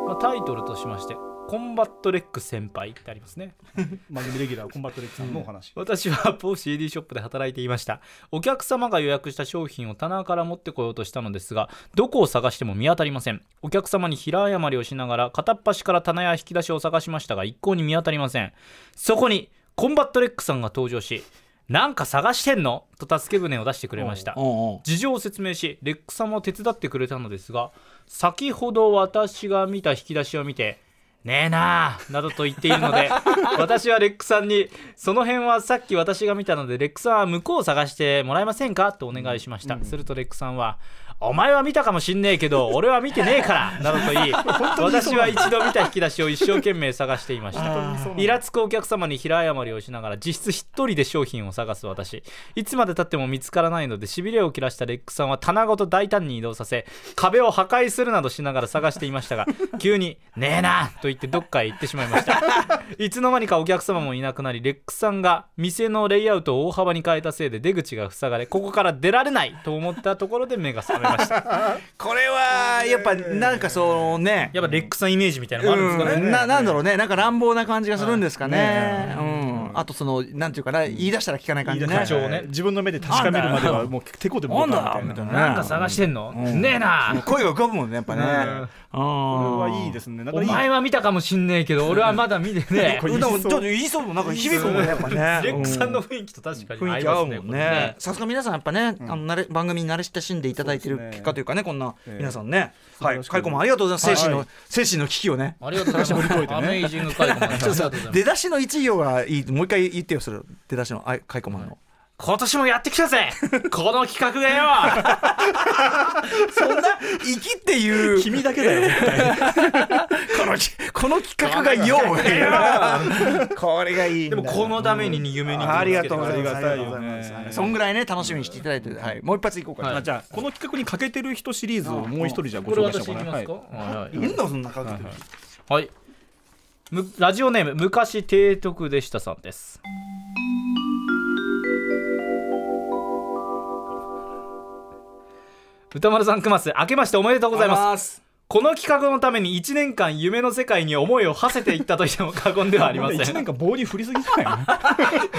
まあ、タイトルとしまして「コンバットレック先輩」ってありますね。番組レギュラーコンバットレックさんのお話。私は某 CD ショップで働いていました。お客様が予約した商品を棚から持ってこようとしたのですがどこを探しても見当たりません。お客様に平謝りをしながら片っ端から棚や引き出しを探しましたが一向に見当たりません。そこにコンバットレックさんが登場しなんか探してんの？と助け舟を出してくれました。事情を説明しレックさんも手伝ってくれたのですが先ほど私が見た引き出しを見て「ねえなあ」などと言っているので 私はレックさんに「その辺はさっき私が見たのでレックさんは向こうを探してもらえませんか?」とお願いしました、するとレックさんは「お前は見たかもしんねえけど 俺は見てねえから」などと言い 私は一度見た引き出しを一生懸命探していました。イラつくお客様に平謝りをしながら実質一人で商品を探す私。いつまでたっても見つからないのでしびれを切らしたレックさんは棚ごと大胆に移動させ壁を破壊するなどしながら探していましたが 急に「ねえな」と言ってどっかへ行ってしまいました。いつの間にかお客様もいなくなりレックさんが店のレイアウトを大幅に変えたせいで出口が塞がれここから出られないと思ったところで目が覚めました。これはやっぱなんかそのね。やっぱレックさんイメージみたいなのもあるんですかね、うん、ななんだろうね。なんか乱暴な感じがするんですかね。ねうん、あとそのなんていうかな言い出したら聞かない感じね。ねね。自分の目で確かめるまではもうてこでもなんだ動かんみたいな。んか探してんの、うん。ねえな。声が浮かぶもんねやっぱね、うん。これはいいですね。お前は見たかもしんねえけど俺はまだ見てねこれでもちょっと言いそうもなんか響くもんねやっぱね。レックさんの雰囲気と確かに雰囲気合うもんね。さすが皆さんやっぱね、あの慣れ番組に慣れ親しんでいただいてる結果というかねこんなええ。皆さんね、はい。カイコもありがとうございます、精神の、はい。精神の危機をね。ありがとうございます。出だしの一行がいい。もう一回言ってよそれ出だしのあカイコマンの、今年もやってきたぜ。この企画がよ。そんな生きっていう君だけだよ このきこの企画がようこれがいいでもこのために夢にありがとうございます。ありがとうございます。そんぐらいね楽しみにしていただいて、はい、もう一発いこうかな。はいあじゃあこの企画に欠けてる人シリーズをもう一人じゃあごこれ紹介しようかな。私いきますか？はい。はいいいんだそんなかけてる。はい。むラジオネーム昔提督でしたさんです。歌丸さんくます。明けましておめでとうございます。この企画のために1年間夢の世界に思いを馳せていったと言っても過言ではありません。1年間棒に振りすぎじゃないの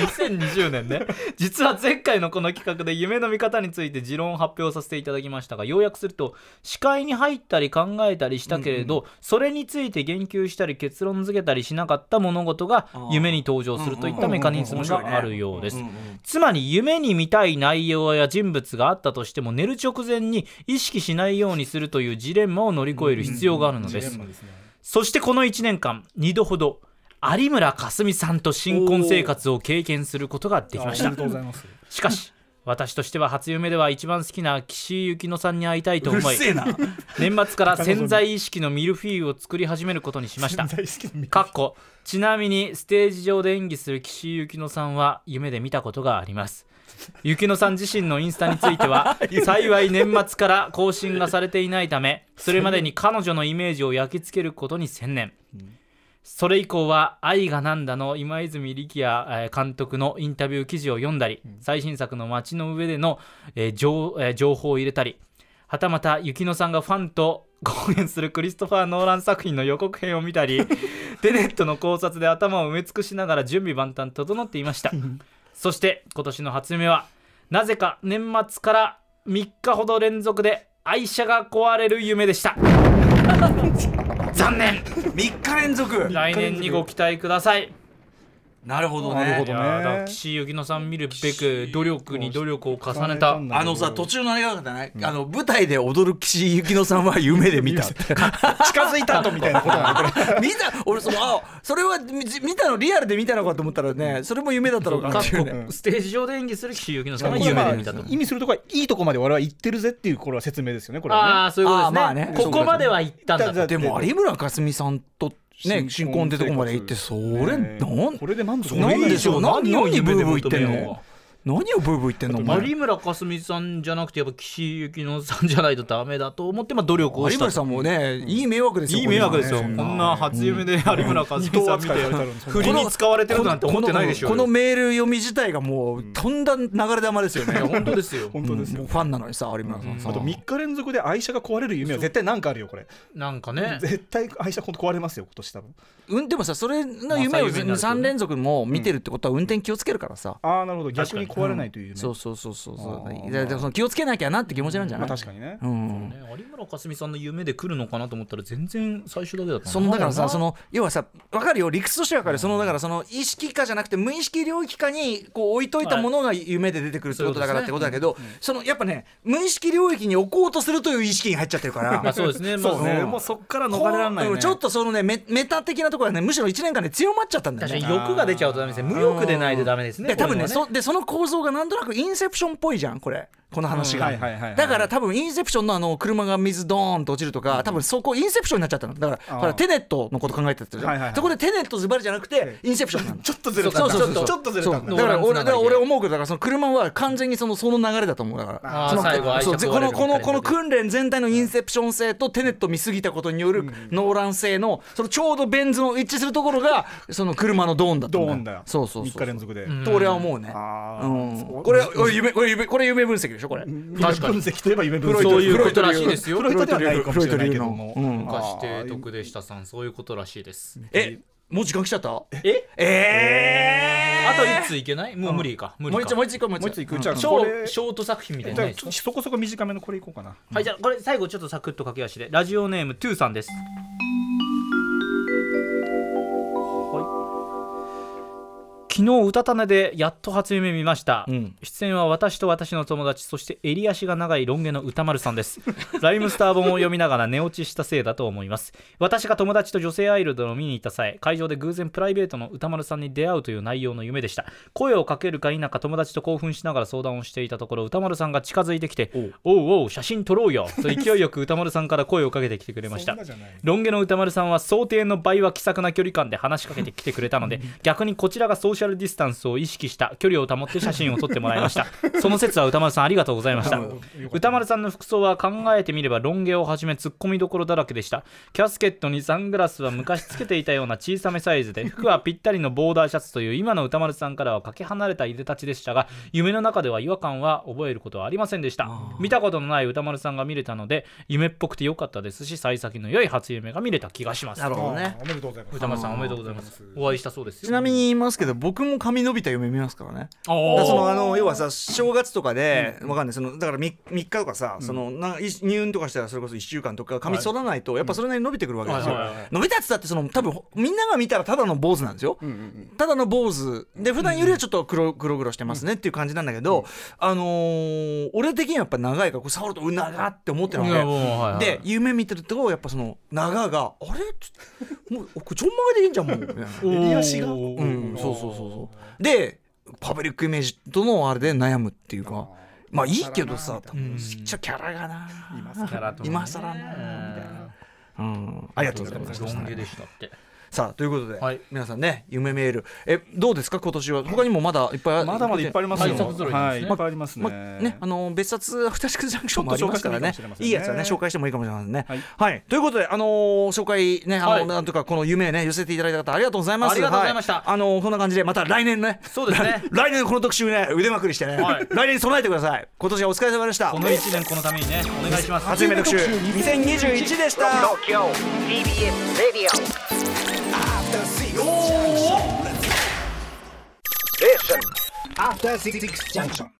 ？2020年ね実は前回のこの企画で夢の見方について持論を発表させていただきましたが要約すると視界に入ったり考えたりしたけれど、それについて言及したり結論付けたりしなかった物事が夢に登場するといったメカニズムがあるようです。つまり夢に見たい内容や人物があったとしても寝る直前に意識しないようにするというジレンマを乗り越える必要があるのです。そしてこの1年間2度ほど有村架純さんと新婚生活を経験することができました。ありがとうございます。しかし私としては初夢では一番好きな岸井ゆきのさんに会いたいと思い。年末から潜在意識のミルフィーユを作り始めることにしました。かっこちなみにステージ上で演技する岸井ゆきのさんは夢で見たことがありますゆきのさん自身のインスタについては 幸い年末から更新がされていないためそれまでに彼女のイメージを焼き付けることに専念。それ以降は「愛がなんだ」の今泉力也えー監督のインタビュー記事を読んだり、最新作の街の上での、えー情えー情報を入れたりはたまた雪乃さんがファンと公演するクリストファー・ノーラン作品の予告編を見たり テネットの考察で頭を埋め尽くしながら準備万端整っていましたそして今年の初夢はなぜか年末から3日ほど連続で愛車が壊れる夢でした。残念。三日連続。来年にご期待くださいなるほどね。なるほどいやーだ岸井ゆきのさん見るべく努力に努力を重ねた。重ね。たあのさ途中のあれがね、あの舞台で踊る岸井ゆきのさんは夢で見た近づいたとみたいなことなのこれ。見た俺そのあそれは見見たのリアルで見たのかと思ったらねそれも夢だったのかなっていうね。ステージ上で演技する岸井ゆきのさんは夢で見たと。意味するとこはいいとこまで我々は行ってるぜっていうこれは説明ですよねこれはね。ああそういうことですね,、あーまあね。ここまでは行ったんだでも有村架純さんとね新新婚婚ってとこまで行ってそれねなんこれで満足なんでしょう何何を何ブーブー言ってんの？何をブーブー言ってんの有村架純さんじゃなくてやっぱ岸井ゆきのさんじゃないとダメだと思ってまあ努力をした有村さんもねいい迷惑ですよいい迷惑ですよ、こんな初夢で有村架純さん見てうん振りに使われてるなんて思ってないでしょこのメール読み自体がもうとんだ流れ玉ですよね。本当ですよ。本当ですよ。ファンなのにさ有村さんさあと3日連続で愛車が壊れる夢は絶対なんかあるよこれ。なんかね。絶対愛車壊れますよ今年多分。うんでもさそれの夢をまあそういう夢になるとね。3連続も見てるってことは運転気をつけるからさ。ああなるほど。逆に壊れないという夢そうそうそうそうそう。あー。だからその気をつけなきゃなって気持ちなんじゃまない？あ確かにね。うん。ね。有村架純さんの夢で来るのかなと思ったら全然最初だけだったな。そのだからさその要はさ分かるよ。理屈としては分かる。そのだからその意識下じゃなくて無意識領域下にこう置いといたものが夢で出てくるってことだからってことだけどそのやっぱね無意識領域に置こうとするという意識に入っちゃってるから。まあそうですね。まあそうね。うん。もうそっから逃れられないね。ちょっとそのねメメタ的なところはねむしろ1年間で強まっちゃったんだよ確かねに欲が出ちゃうとダメですね。無欲でないとダメですね。で多分ねそでその構造がなんとなくインセプションっぽいじゃんこれ。この話が、だから多分インセプションのあの車が水ドーンと落ちるとか多分そこインセプションになっちゃったの。だからほらテネットのこと考えてたじゃん、はいはいはい。そこでテネットズバリじゃなくてインセプションなのちょっとずれたそうそうそう。ちょっとずれたんだ。から俺だから俺思うけどだからその車は完全にそのその流れだと思う。だからそのそうこのこのこの訓練全体のインセプション性とテネット見すぎたことによるノーラン性のそのちょうどベン図の一致するところがその車のドーンだったんドーンだよ。そうそうそう3日連続で。んと俺は思うね。ああうん。これこれ夢これ夢これ夢分析でしょこれ。確かに。分析といえば夢分析そういうことらしいですよ。フロイトではないかもしれないけど。も昔提督でしたさん。そういうことらしいですえもう時間来ちゃったええあと一通いけないもう無理か無理かもう一つもう一つ行こうもうもう一ついくじゃあショート作品みたいなそこそこ短めのこれいこうかなはいじゃあこれ最後ちょっとサクッと駆け足でラジオネームトゥーさん。です昨日うたた寝でやっと初夢見ました、うん。出演は私と私の友達そして襟足が長いロン毛の歌丸さんです。ライムスター本を読みながら寝落ちしたせいだと思います。私が友達と女性アイドルを見に行った際会場で偶然プライベートの歌丸さんに出会うという内容の夢でした。声をかけるか否か友達と興奮しながら相談をしていたところ歌丸さんが近づいてきておう。おう写真撮ろうよと勢いよく歌丸さんから声をかけてきてくれました。ロン毛の歌丸さんは想定の倍は気さくな距離感で話しかけてきてくれたので逆にこちらがソーシャルディスタンスを意識した距離を保って写真を撮ってもらいました。その説は歌丸さんありがとうございました。歌丸さんの服装は考えてみればロン毛をはじめツッコミどころだらけでした。キャスケットにサングラスは昔つけていたような小さめサイズで 服はぴったりのボーダーシャツという今の歌丸さんからはかけ離れたいでたちでしたが夢の中では違和感は覚えることはありませんでした。見たことのない歌丸さんが見れたので夢っぽくて良かったですし幸先の良い初夢が見れた気がします。なるほどね。あーおめでとうございます。歌丸さんおめでとうございます。お会いしたそうですよ。ちなみに言いますけど僕も髪伸びた夢見ますからね。そのあの要はさ正月とかで、わかんない。そのだから 3, 3日とかさ、そのない入院とかしたらそれこそ1週間とか髪剃らないとやっぱそれなりに伸びてくるわけですよ、伸びたっつったってその多分みんなが見たらただの坊主なんですよ、ただの坊主。で普段よりはちょっと黒黒々してますねっていう感じなんだけど、あのー俺的にはやっぱ長いからこう触るとう長って思ってるわけ。はいはい。で夢見てるとやっぱその長があれ？つってもうこれちょんまげでいいんじゃんもう。襟足が？うん、そうそうそうそうでパブリックイメージとのあれで悩むっていうか。まあいいけどさ多分ちっちゃいキャラがな。今更なみたいな。うん。ありがとうございます。ロン毛でしたってさあということで、はい。皆さんね夢メール。えどうですか？今年は。他にもまだいっぱいまだまだいっぱいありますよ。対策揃い。ですねはい。いっぱいありますまねね、あの別冊アフターシックスジャンクションもありますからね。いいやつはね紹介してもいいかもしれませんね。ははい。い、ということであのー紹介ねあの、はいなんとかこの夢ね寄せていただいた方ありがとうございます。ありがとうございました。はあのーこんな感じでまた来年ね。そうですね。来年この特集ね腕まくりしてね、はい。来年に備えてください。今年はお疲れ様でした。この1年このためにねお願いします。初夢特集2021でした。Tokyo TBS Radio After Six Junction.